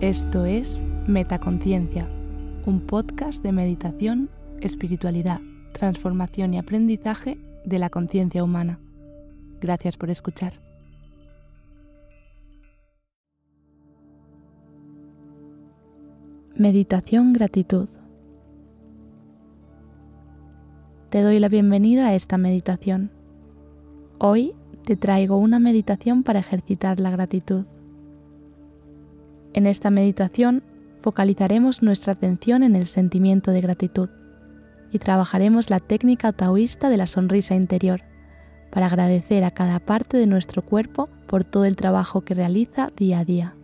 Esto es Metaconciencia, un podcast de meditación, espiritualidad, transformación y aprendizaje de la conciencia humana. Gracias por escuchar. Meditación Gratitud. Te doy la bienvenida a esta meditación. Hoy te traigo una meditación para ejercitar la gratitud. En esta meditación focalizaremos nuestra atención en el sentimiento de gratitud y trabajaremos la técnica taoísta de la sonrisa interior para agradecer a cada parte de nuestro cuerpo por todo el trabajo que realiza día a día.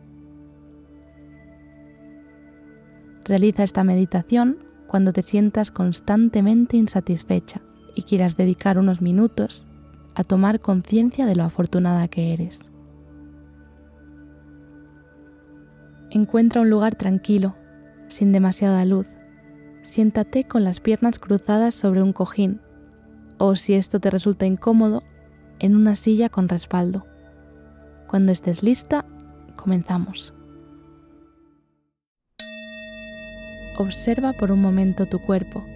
Realiza esta meditación cuando te sientas constantemente insatisfecha y quieras dedicar unos minutos a tomar conciencia de lo afortunada que eres. Encuentra un lugar tranquilo, sin demasiada luz. Siéntate con las piernas cruzadas sobre un cojín o, si esto te resulta incómodo, en una silla con respaldo. Cuando estés lista, comenzamos. Observa por un momento tu cuerpo.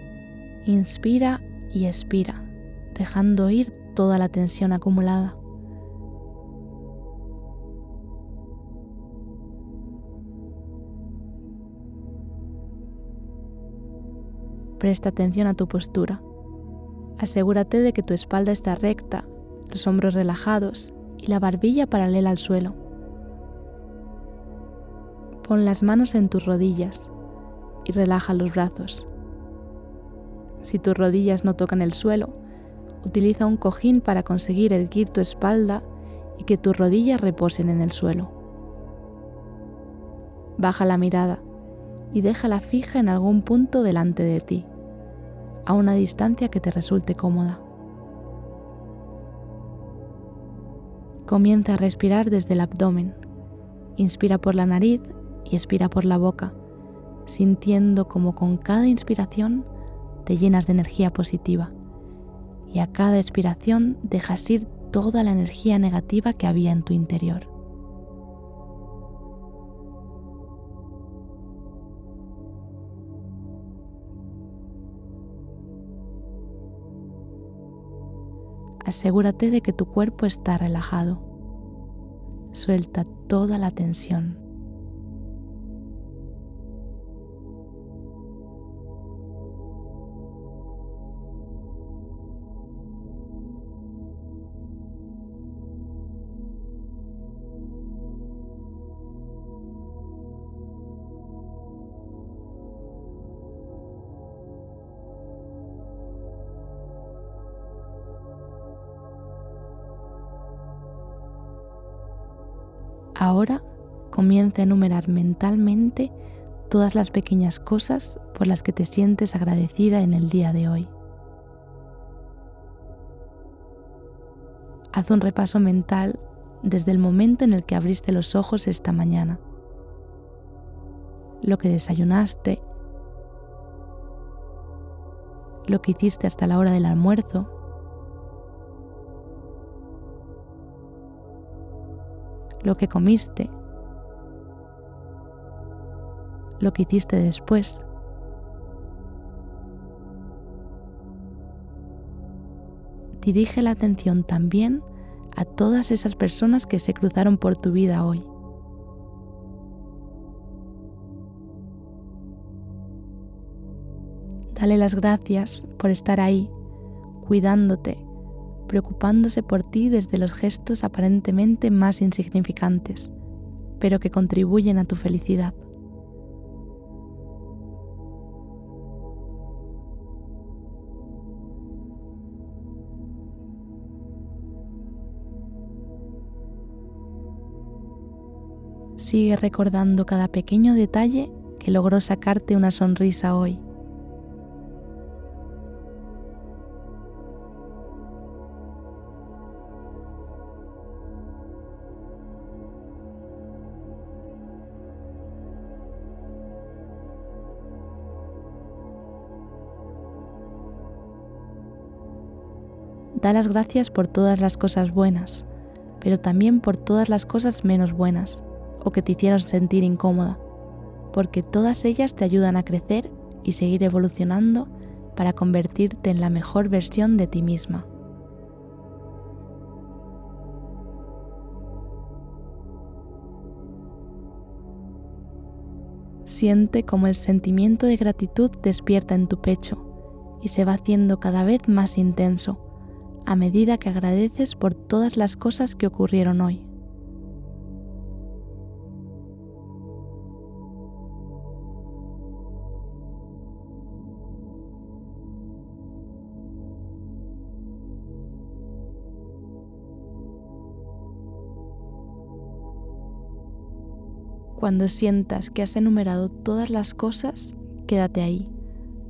Inspira y expira, dejando ir toda la tensión acumulada. Presta atención a tu postura. Asegúrate de que tu espalda está recta, los hombros relajados y la barbilla paralela al suelo. Pon las manos en tus rodillas y relaja los brazos. Si tus rodillas no tocan el suelo, utiliza un cojín para conseguir erguir tu espalda y que tus rodillas reposen en el suelo. Baja la mirada y déjala fija en algún punto delante de ti a una distancia que te resulte cómoda. Comienza a respirar desde el abdomen. Inspira por la nariz y expira por la boca, sintiendo como con cada inspiración te llenas de energía positiva y a cada expiración dejas ir toda la energía negativa que había en tu interior. Asegúrate de que tu cuerpo está relajado. Suelta toda la tensión. Ahora comienza a enumerar mentalmente todas las pequeñas cosas por las que te sientes agradecida en el día de hoy. Haz un repaso mental desde el momento en el que abriste los ojos esta mañana. Lo que desayunaste, lo que hiciste hasta la hora del almuerzo, lo que comiste, lo que hiciste después. Dirige la atención también a todas esas personas que se cruzaron por tu vida hoy. Dale las gracias por estar ahí, cuidándote, preocupándose por ti desde los gestos aparentemente más insignificantes, pero que contribuyen a tu felicidad. Sigue recordando cada pequeño detalle que logró sacarte una sonrisa hoy. Da las gracias por todas las cosas buenas, pero también por todas las cosas menos buenas o que te hicieron sentir incómoda, porque todas ellas te ayudan a crecer y seguir evolucionando para convertirte en la mejor versión de ti misma. Siente como el sentimiento de gratitud despierta en tu pecho y se va haciendo cada vez más intenso a medida que agradeces por todas las cosas que ocurrieron hoy. Cuando sientas que has enumerado todas las cosas, quédate ahí,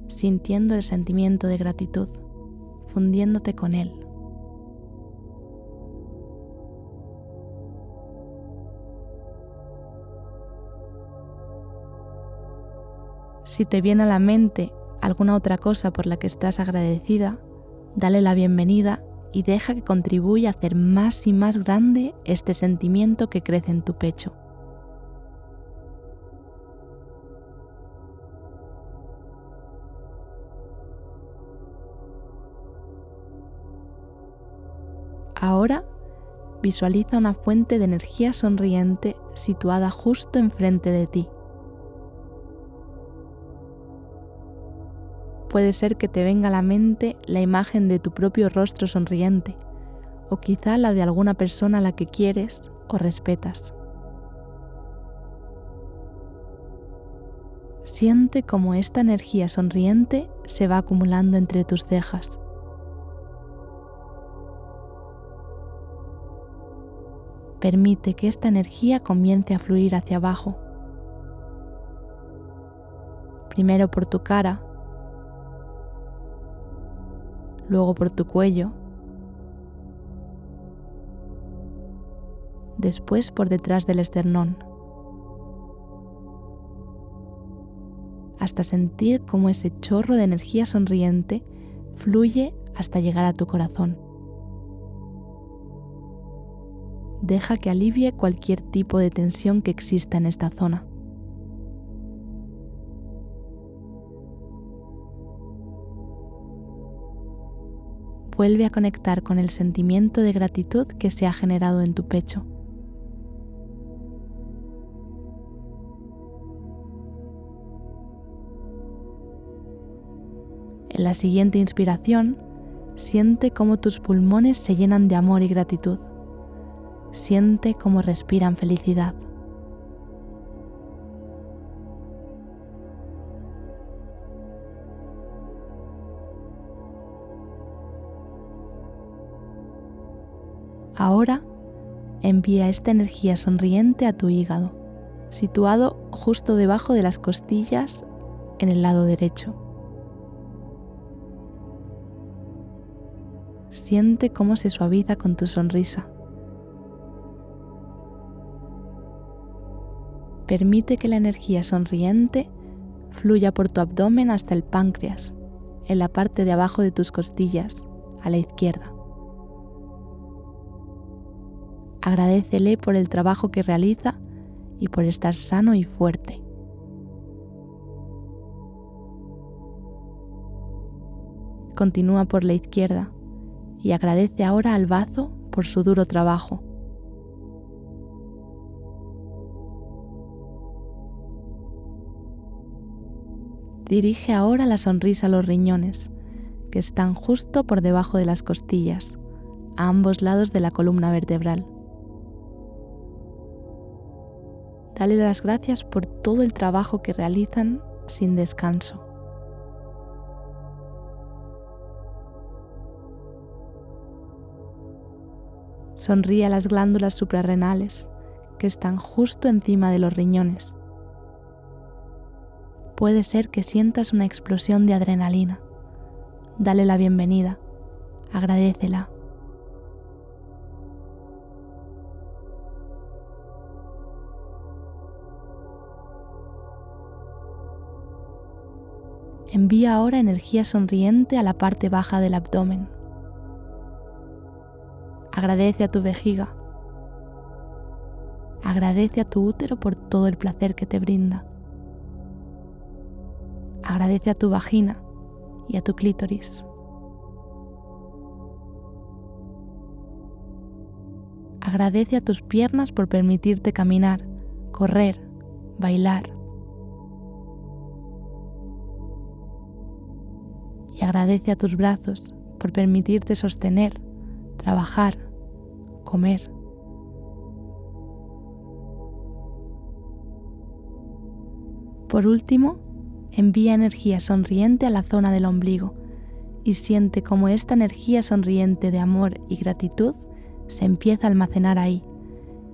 sintiendo el sentimiento de gratitud, fundiéndote con él. Si te viene a la mente alguna otra cosa por la que estás agradecida, dale la bienvenida y deja que contribuya a hacer más y más grande este sentimiento que crece en tu pecho. Ahora visualiza una fuente de energía sonriente situada justo enfrente de ti. Puede ser que te venga a la mente la imagen de tu propio rostro sonriente o quizá la de alguna persona a la que quieres o respetas. Siente cómo esta energía sonriente se va acumulando entre tus cejas Permite que esta energía comience a fluir hacia abajo. Primero por tu cara, luego por tu cuello, después por detrás del esternón, hasta sentir cómo ese chorro de energía sonriente fluye hasta llegar a tu corazón. deja que alivie cualquier tipo de tensión que exista en esta zona. Vuelve a conectar con el sentimiento de gratitud que se ha generado en tu pecho. En la siguiente inspiración, siente cómo tus pulmones se llenan de amor y gratitud. Siente cómo respiran felicidad. Ahora envía esta energía sonriente a tu hígado, situado justo debajo de las costillas en el lado derecho. Siente cómo se suaviza con tu sonrisa. Permite que la energía sonriente fluya por tu abdomen hasta el páncreas, en la parte de abajo de tus costillas, a la izquierda. Agradecele por el trabajo que realiza y por estar sano y fuerte. Continúa por la izquierda y agradece ahora al bazo por su duro trabajo. Dirige ahora la sonrisa a los riñones, que están justo por debajo de las costillas, a ambos lados de la columna vertebral. Dale las gracias por todo el trabajo que realizan sin descanso. Sonríe a las glándulas suprarrenales que están justo encima de los riñones puede ser que sientas una explosión de adrenalina. Dale la bienvenida, agradecela. Envía ahora energía sonriente a la parte baja del abdomen. Agradece a tu vejiga. Agradece a tu útero por todo el placer que te brinda. Agradece a tu vagina y a tu clítoris. Agradece a tus piernas por permitirte caminar, correr, bailar. Agradece a tus brazos por permitirte sostener, trabajar, comer. Por último, envía energía sonriente a la zona del ombligo y siente cómo esta energía sonriente de amor y gratitud se empieza a almacenar ahí,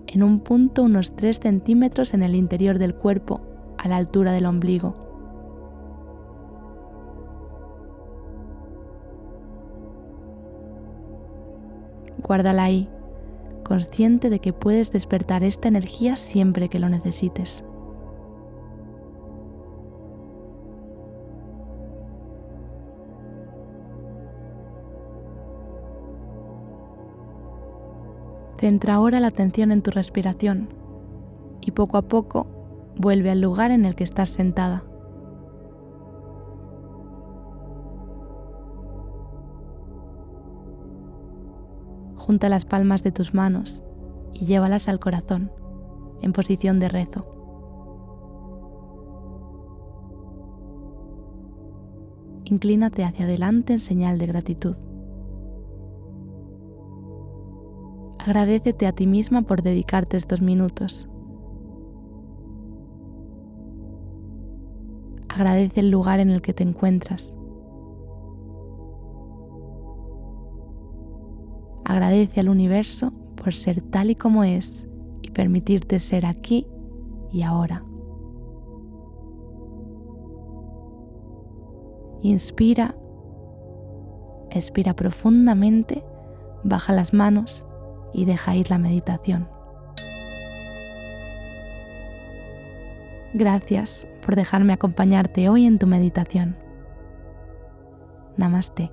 en un punto unos 3 centímetros en el interior del cuerpo, a la altura del ombligo. Guárdala ahí, consciente de que puedes despertar esta energía siempre que lo necesites. Centra ahora la atención en tu respiración y poco a poco vuelve al lugar en el que estás sentada. Junta las palmas de tus manos y llévalas al corazón en posición de rezo. Inclínate hacia adelante en señal de gratitud. Agradecete a ti misma por dedicarte estos minutos. Agradece el lugar en el que te encuentras. Agradece al universo por ser tal y como es y permitirte ser aquí y ahora. Inspira, expira profundamente, baja las manos y deja ir la meditación. Gracias por dejarme acompañarte hoy en tu meditación. Namaste.